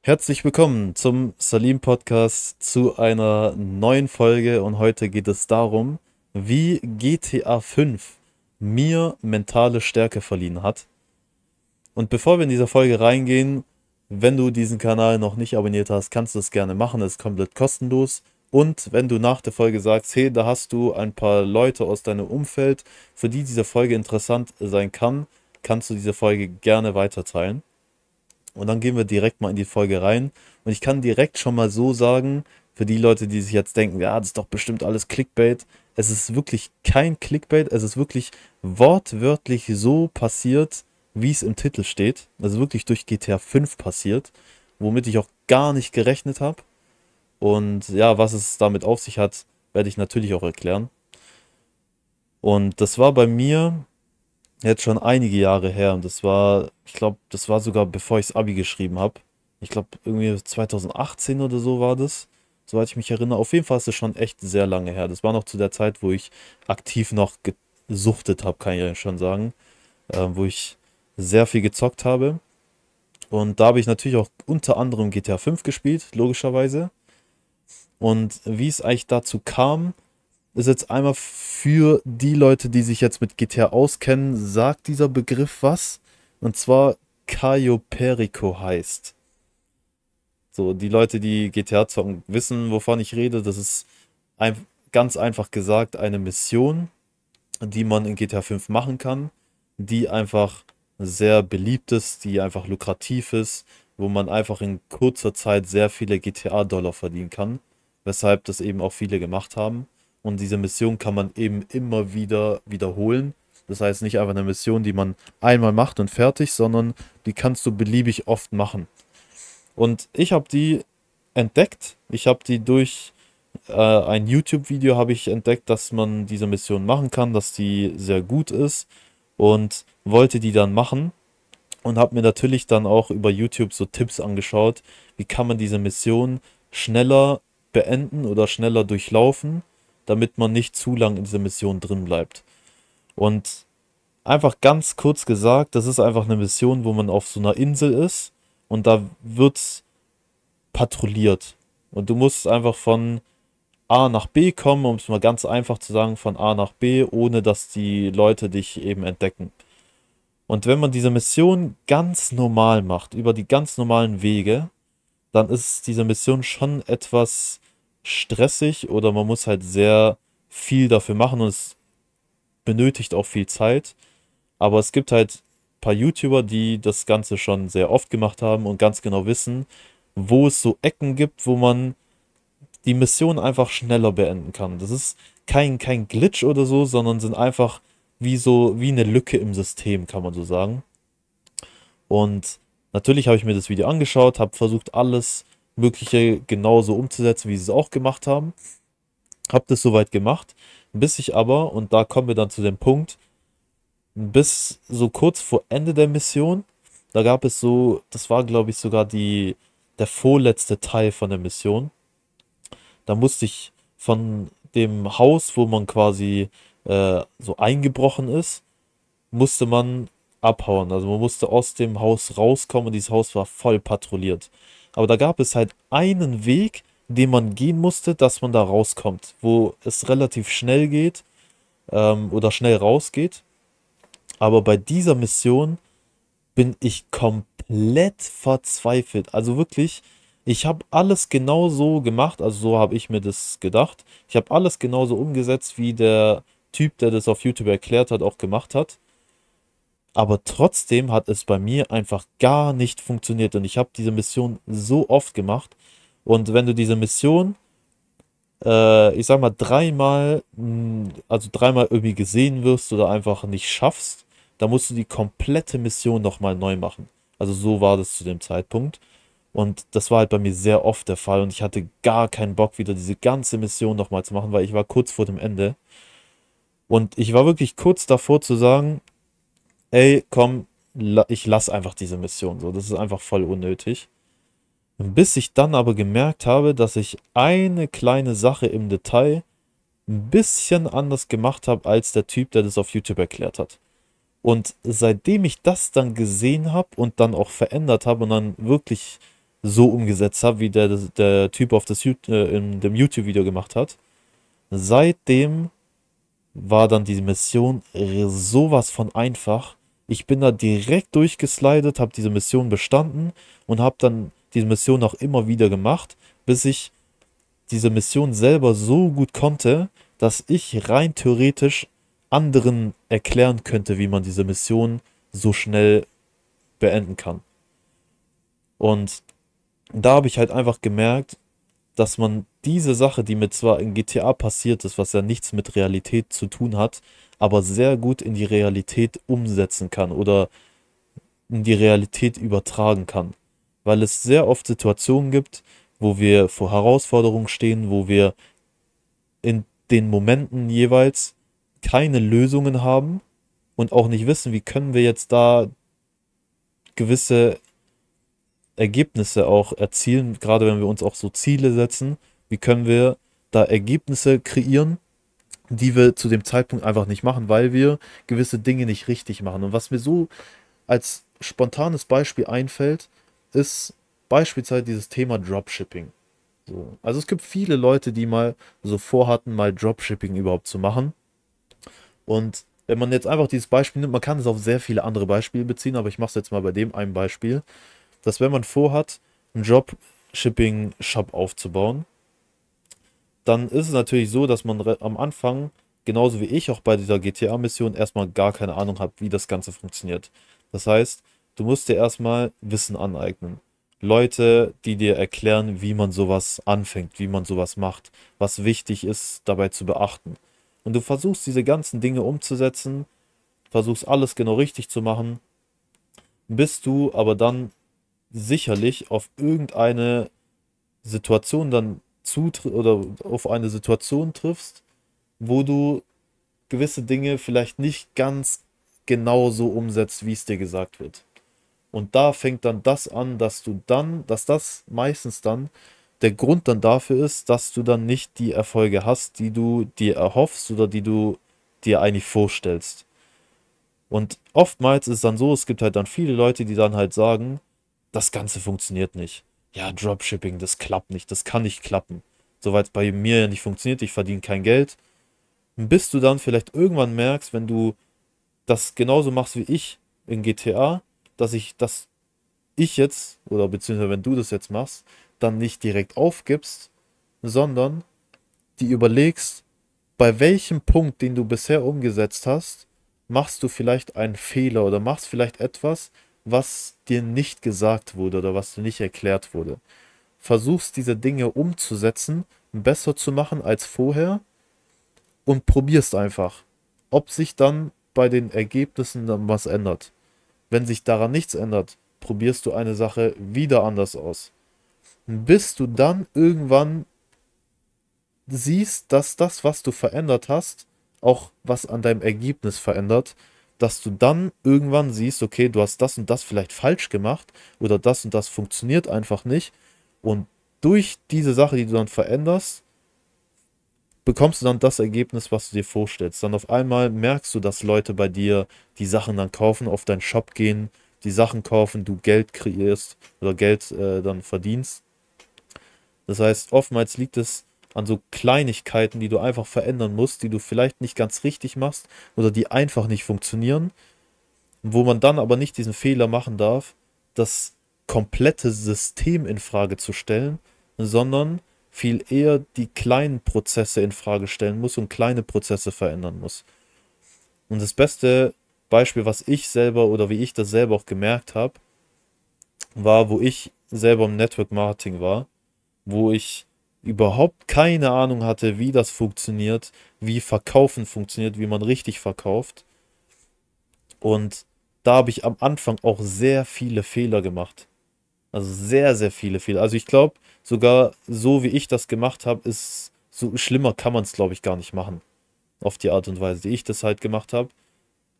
Herzlich willkommen zum Salim Podcast zu einer neuen Folge und heute geht es darum, wie GTA 5 mir mentale Stärke verliehen hat. Und bevor wir in diese Folge reingehen, wenn du diesen Kanal noch nicht abonniert hast, kannst du es gerne machen, es ist komplett kostenlos. Und wenn du nach der Folge sagst, hey, da hast du ein paar Leute aus deinem Umfeld, für die diese Folge interessant sein kann, kannst du diese Folge gerne weiterteilen. Und dann gehen wir direkt mal in die Folge rein. Und ich kann direkt schon mal so sagen, für die Leute, die sich jetzt denken, ja, das ist doch bestimmt alles Clickbait. Es ist wirklich kein Clickbait. Es ist wirklich wortwörtlich so passiert, wie es im Titel steht. Also wirklich durch GTA 5 passiert, womit ich auch gar nicht gerechnet habe. Und ja, was es damit auf sich hat, werde ich natürlich auch erklären. Und das war bei mir jetzt schon einige Jahre her und das war, ich glaube, das war sogar bevor ich das Abi geschrieben habe. Ich glaube, irgendwie 2018 oder so war das, soweit ich mich erinnere. Auf jeden Fall ist es schon echt sehr lange her. Das war noch zu der Zeit, wo ich aktiv noch gesuchtet habe, kann ich schon sagen. Äh, wo ich sehr viel gezockt habe. Und da habe ich natürlich auch unter anderem GTA 5 gespielt, logischerweise. Und wie es eigentlich dazu kam, ist jetzt einmal für die Leute, die sich jetzt mit GTA auskennen, sagt dieser Begriff was. Und zwar Cayo Perico heißt. So, die Leute, die GTA zocken, wissen, wovon ich rede. Das ist ein, ganz einfach gesagt eine Mission, die man in GTA 5 machen kann, die einfach sehr beliebt ist, die einfach lukrativ ist, wo man einfach in kurzer Zeit sehr viele GTA-Dollar verdienen kann, weshalb das eben auch viele gemacht haben. Und diese Mission kann man eben immer wieder wiederholen. Das heißt nicht einfach eine Mission, die man einmal macht und fertig, sondern die kannst du beliebig oft machen. Und ich habe die entdeckt. Ich habe die durch äh, ein YouTube-Video habe ich entdeckt, dass man diese Mission machen kann, dass die sehr gut ist und wollte die dann machen und habe mir natürlich dann auch über YouTube so Tipps angeschaut, wie kann man diese Mission schneller beenden oder schneller durchlaufen damit man nicht zu lang in dieser Mission drin bleibt. Und einfach ganz kurz gesagt, das ist einfach eine Mission, wo man auf so einer Insel ist und da wird patrouilliert. Und du musst einfach von A nach B kommen, um es mal ganz einfach zu sagen, von A nach B, ohne dass die Leute dich eben entdecken. Und wenn man diese Mission ganz normal macht, über die ganz normalen Wege, dann ist diese Mission schon etwas stressig oder man muss halt sehr viel dafür machen und es benötigt auch viel Zeit. Aber es gibt halt ein paar YouTuber, die das Ganze schon sehr oft gemacht haben und ganz genau wissen, wo es so Ecken gibt, wo man die Mission einfach schneller beenden kann. Das ist kein, kein Glitch oder so, sondern sind einfach wie so, wie eine Lücke im System, kann man so sagen. Und natürlich habe ich mir das Video angeschaut, habe versucht, alles Mögliche genauso umzusetzen, wie sie es auch gemacht haben. Hab das soweit gemacht, bis ich aber, und da kommen wir dann zu dem Punkt, bis so kurz vor Ende der Mission, da gab es so, das war glaube ich sogar die, der vorletzte Teil von der Mission. Da musste ich von dem Haus, wo man quasi äh, so eingebrochen ist, musste man abhauen. Also man musste aus dem Haus rauskommen und dieses Haus war voll patrouilliert. Aber da gab es halt einen Weg, den man gehen musste, dass man da rauskommt, wo es relativ schnell geht ähm, oder schnell rausgeht. Aber bei dieser Mission bin ich komplett verzweifelt. Also wirklich, ich habe alles genau so gemacht, also so habe ich mir das gedacht. Ich habe alles genauso umgesetzt, wie der Typ, der das auf YouTube erklärt hat, auch gemacht hat. Aber trotzdem hat es bei mir einfach gar nicht funktioniert. Und ich habe diese Mission so oft gemacht. Und wenn du diese Mission, äh, ich sag mal, dreimal, hm, also dreimal irgendwie gesehen wirst oder einfach nicht schaffst, dann musst du die komplette Mission nochmal neu machen. Also so war das zu dem Zeitpunkt. Und das war halt bei mir sehr oft der Fall. Und ich hatte gar keinen Bock, wieder diese ganze Mission nochmal zu machen, weil ich war kurz vor dem Ende. Und ich war wirklich kurz davor zu sagen, ey, komm, ich lass einfach diese Mission so. Das ist einfach voll unnötig. Bis ich dann aber gemerkt habe, dass ich eine kleine Sache im Detail ein bisschen anders gemacht habe als der Typ, der das auf YouTube erklärt hat. Und seitdem ich das dann gesehen habe und dann auch verändert habe und dann wirklich so umgesetzt habe, wie der, der Typ auf das, äh, in dem YouTube-Video gemacht hat. Seitdem war dann die Mission sowas von einfach. Ich bin da direkt durchgeslidet, habe diese Mission bestanden und habe dann diese Mission auch immer wieder gemacht, bis ich diese Mission selber so gut konnte, dass ich rein theoretisch anderen erklären könnte, wie man diese Mission so schnell beenden kann. Und da habe ich halt einfach gemerkt, dass man diese Sache, die mir zwar in GTA passiert ist, was ja nichts mit Realität zu tun hat, aber sehr gut in die Realität umsetzen kann oder in die Realität übertragen kann. Weil es sehr oft Situationen gibt, wo wir vor Herausforderungen stehen, wo wir in den Momenten jeweils keine Lösungen haben und auch nicht wissen, wie können wir jetzt da gewisse Ergebnisse auch erzielen, gerade wenn wir uns auch so Ziele setzen, wie können wir da Ergebnisse kreieren, die wir zu dem Zeitpunkt einfach nicht machen, weil wir gewisse Dinge nicht richtig machen. Und was mir so als spontanes Beispiel einfällt, ist beispielsweise dieses Thema Dropshipping. So. Also es gibt viele Leute, die mal so vorhatten, mal Dropshipping überhaupt zu machen. Und wenn man jetzt einfach dieses Beispiel nimmt, man kann es auf sehr viele andere Beispiele beziehen, aber ich mache es jetzt mal bei dem einen Beispiel dass wenn man vorhat, einen Dropshipping-Shop aufzubauen, dann ist es natürlich so, dass man am Anfang, genauso wie ich auch bei dieser GTA-Mission, erstmal gar keine Ahnung hat, wie das Ganze funktioniert. Das heißt, du musst dir erstmal Wissen aneignen. Leute, die dir erklären, wie man sowas anfängt, wie man sowas macht, was wichtig ist dabei zu beachten. Und du versuchst diese ganzen Dinge umzusetzen, versuchst alles genau richtig zu machen, bis du aber dann sicherlich auf irgendeine Situation dann zutriffst oder auf eine Situation triffst, wo du gewisse Dinge vielleicht nicht ganz genau so umsetzt, wie es dir gesagt wird. Und da fängt dann das an, dass du dann, dass das meistens dann der Grund dann dafür ist, dass du dann nicht die Erfolge hast, die du dir erhoffst oder die du dir eigentlich vorstellst. Und oftmals ist es dann so, es gibt halt dann viele Leute, die dann halt sagen, das Ganze funktioniert nicht. Ja, Dropshipping, das klappt nicht, das kann nicht klappen. Soweit es bei mir ja nicht funktioniert, ich verdiene kein Geld. Bis du dann vielleicht irgendwann merkst, wenn du das genauso machst wie ich in GTA, dass ich das ich jetzt, oder beziehungsweise wenn du das jetzt machst, dann nicht direkt aufgibst, sondern die überlegst, bei welchem Punkt, den du bisher umgesetzt hast, machst du vielleicht einen Fehler oder machst vielleicht etwas, was dir nicht gesagt wurde oder was dir nicht erklärt wurde. Versuchst diese Dinge umzusetzen, besser zu machen als vorher und probierst einfach, ob sich dann bei den Ergebnissen dann was ändert. Wenn sich daran nichts ändert, probierst du eine Sache wieder anders aus. Bis du dann irgendwann siehst, dass das, was du verändert hast, auch was an deinem Ergebnis verändert dass du dann irgendwann siehst, okay, du hast das und das vielleicht falsch gemacht oder das und das funktioniert einfach nicht. Und durch diese Sache, die du dann veränderst, bekommst du dann das Ergebnis, was du dir vorstellst. Dann auf einmal merkst du, dass Leute bei dir die Sachen dann kaufen, auf deinen Shop gehen, die Sachen kaufen, du Geld kreierst oder Geld äh, dann verdienst. Das heißt, oftmals liegt es an so Kleinigkeiten, die du einfach verändern musst, die du vielleicht nicht ganz richtig machst oder die einfach nicht funktionieren, wo man dann aber nicht diesen Fehler machen darf, das komplette System in Frage zu stellen, sondern viel eher die kleinen Prozesse in Frage stellen muss und kleine Prozesse verändern muss. Und das beste Beispiel, was ich selber oder wie ich das selber auch gemerkt habe, war, wo ich selber im Network Marketing war, wo ich überhaupt keine Ahnung hatte, wie das funktioniert, wie Verkaufen funktioniert, wie man richtig verkauft. Und da habe ich am Anfang auch sehr viele Fehler gemacht. Also sehr, sehr viele Fehler. Also ich glaube, sogar so wie ich das gemacht habe, ist so schlimmer kann man es, glaube ich, gar nicht machen. Auf die Art und Weise, die ich das halt gemacht habe.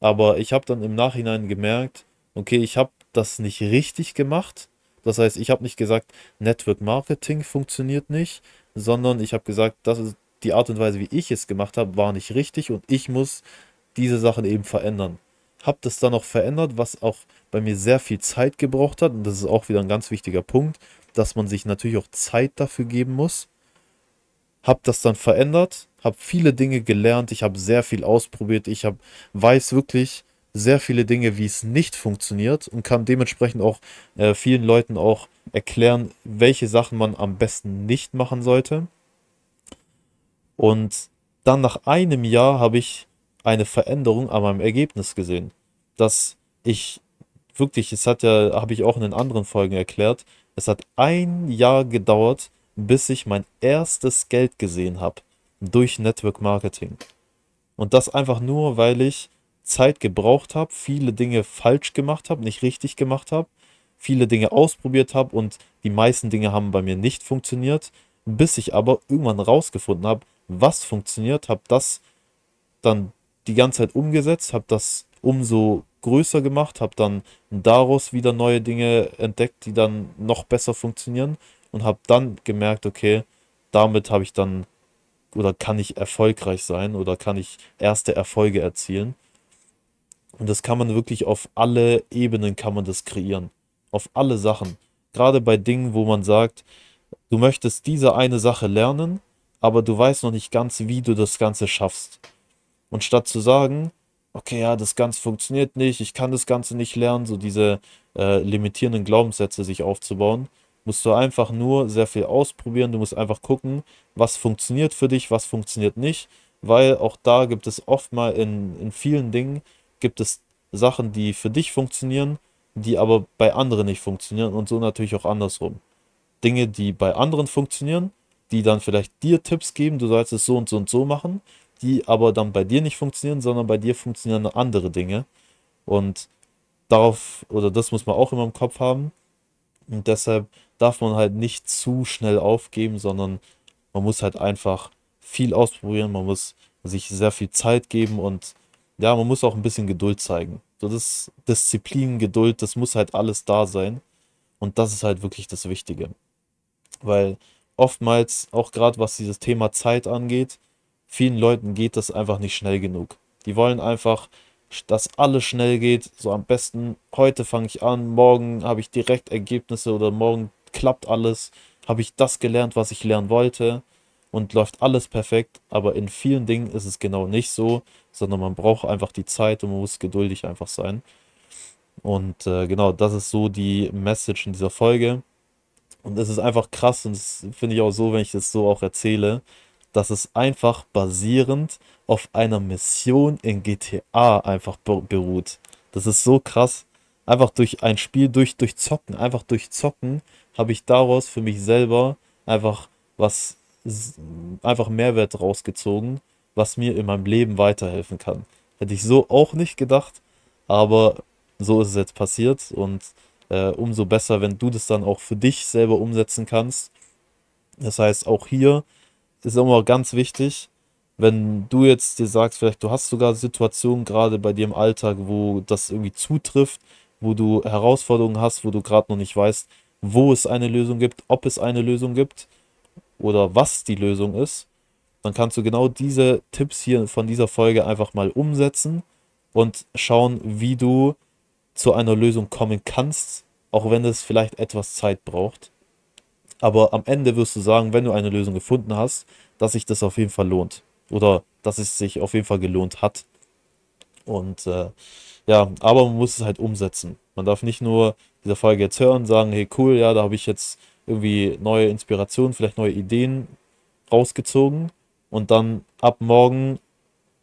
Aber ich habe dann im Nachhinein gemerkt, okay, ich habe das nicht richtig gemacht das heißt, ich habe nicht gesagt, Network Marketing funktioniert nicht, sondern ich habe gesagt, das ist die Art und Weise, wie ich es gemacht habe, war nicht richtig und ich muss diese Sachen eben verändern. habe das dann auch verändert, was auch bei mir sehr viel Zeit gebraucht hat. Und das ist auch wieder ein ganz wichtiger Punkt, dass man sich natürlich auch Zeit dafür geben muss. Habe das dann verändert, habe viele Dinge gelernt, ich habe sehr viel ausprobiert, ich hab, weiß wirklich sehr viele Dinge, wie es nicht funktioniert und kann dementsprechend auch äh, vielen Leuten auch erklären, welche Sachen man am besten nicht machen sollte. Und dann nach einem Jahr habe ich eine Veränderung an meinem Ergebnis gesehen. Dass ich wirklich, es hat ja, habe ich auch in den anderen Folgen erklärt, es hat ein Jahr gedauert, bis ich mein erstes Geld gesehen habe durch Network Marketing. Und das einfach nur, weil ich Zeit gebraucht habe, viele Dinge falsch gemacht habe, nicht richtig gemacht habe, viele Dinge ausprobiert habe und die meisten Dinge haben bei mir nicht funktioniert, bis ich aber irgendwann rausgefunden habe, was funktioniert, habe das dann die ganze Zeit umgesetzt, habe das umso größer gemacht, habe dann daraus wieder neue Dinge entdeckt, die dann noch besser funktionieren und habe dann gemerkt, okay, damit habe ich dann oder kann ich erfolgreich sein oder kann ich erste Erfolge erzielen. Und das kann man wirklich auf alle Ebenen kann man das kreieren. Auf alle Sachen. Gerade bei Dingen, wo man sagt, du möchtest diese eine Sache lernen, aber du weißt noch nicht ganz, wie du das Ganze schaffst. Und statt zu sagen, okay, ja, das Ganze funktioniert nicht, ich kann das Ganze nicht lernen, so diese äh, limitierenden Glaubenssätze sich aufzubauen, musst du einfach nur sehr viel ausprobieren. Du musst einfach gucken, was funktioniert für dich, was funktioniert nicht, weil auch da gibt es oft mal in, in vielen Dingen, gibt es Sachen, die für dich funktionieren, die aber bei anderen nicht funktionieren und so natürlich auch andersrum. Dinge, die bei anderen funktionieren, die dann vielleicht dir Tipps geben, du sollst es so und so und so machen, die aber dann bei dir nicht funktionieren, sondern bei dir funktionieren andere Dinge. Und darauf, oder das muss man auch immer im Kopf haben. Und deshalb darf man halt nicht zu schnell aufgeben, sondern man muss halt einfach viel ausprobieren, man muss sich sehr viel Zeit geben und ja, man muss auch ein bisschen Geduld zeigen. So das Disziplin, Geduld, das muss halt alles da sein. Und das ist halt wirklich das Wichtige. Weil oftmals, auch gerade was dieses Thema Zeit angeht, vielen Leuten geht das einfach nicht schnell genug. Die wollen einfach, dass alles schnell geht. So am besten, heute fange ich an, morgen habe ich direkt Ergebnisse oder morgen klappt alles, habe ich das gelernt, was ich lernen wollte und läuft alles perfekt. Aber in vielen Dingen ist es genau nicht so, sondern man braucht einfach die Zeit und man muss geduldig einfach sein. Und äh, genau, das ist so die Message in dieser Folge. Und es ist einfach krass und das finde ich auch so, wenn ich das so auch erzähle, dass es einfach basierend auf einer Mission in GTA einfach beruht. Das ist so krass. Einfach durch ein Spiel, durch, durch Zocken, einfach durch Zocken habe ich daraus für mich selber einfach was, einfach Mehrwert rausgezogen, was mir in meinem Leben weiterhelfen kann. Hätte ich so auch nicht gedacht, aber so ist es jetzt passiert und äh, umso besser, wenn du das dann auch für dich selber umsetzen kannst. Das heißt, auch hier ist immer ganz wichtig, wenn du jetzt dir sagst, vielleicht du hast sogar Situationen gerade bei dir im Alltag, wo das irgendwie zutrifft, wo du Herausforderungen hast, wo du gerade noch nicht weißt, wo es eine Lösung gibt, ob es eine Lösung gibt oder was die Lösung ist, dann kannst du genau diese Tipps hier von dieser Folge einfach mal umsetzen und schauen, wie du zu einer Lösung kommen kannst, auch wenn es vielleicht etwas Zeit braucht. Aber am Ende wirst du sagen, wenn du eine Lösung gefunden hast, dass sich das auf jeden Fall lohnt. Oder dass es sich auf jeden Fall gelohnt hat. Und äh, ja, aber man muss es halt umsetzen. Man darf nicht nur diese Folge jetzt hören und sagen, hey cool, ja, da habe ich jetzt irgendwie neue Inspirationen, vielleicht neue Ideen rausgezogen. Und dann ab morgen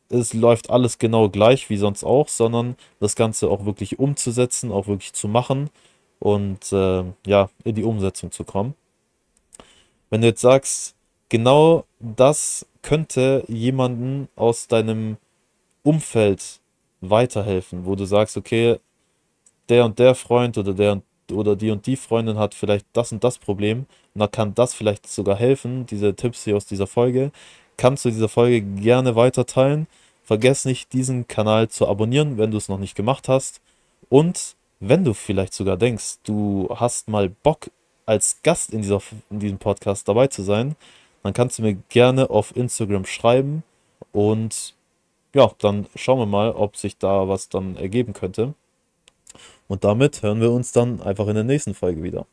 es läuft alles genau gleich wie sonst auch, sondern das Ganze auch wirklich umzusetzen, auch wirklich zu machen und äh, ja, in die Umsetzung zu kommen. Wenn du jetzt sagst, genau das könnte jemanden aus deinem Umfeld weiterhelfen, wo du sagst, okay, der und der Freund oder der oder die und die Freundin hat vielleicht das und das Problem und da kann das vielleicht sogar helfen, diese Tipps hier aus dieser Folge, kannst du diese Folge gerne weiter teilen. Vergiss nicht, diesen Kanal zu abonnieren, wenn du es noch nicht gemacht hast. Und wenn du vielleicht sogar denkst, du hast mal Bock, als Gast in, dieser, in diesem Podcast dabei zu sein, dann kannst du mir gerne auf Instagram schreiben und ja, dann schauen wir mal, ob sich da was dann ergeben könnte. Und damit hören wir uns dann einfach in der nächsten Folge wieder.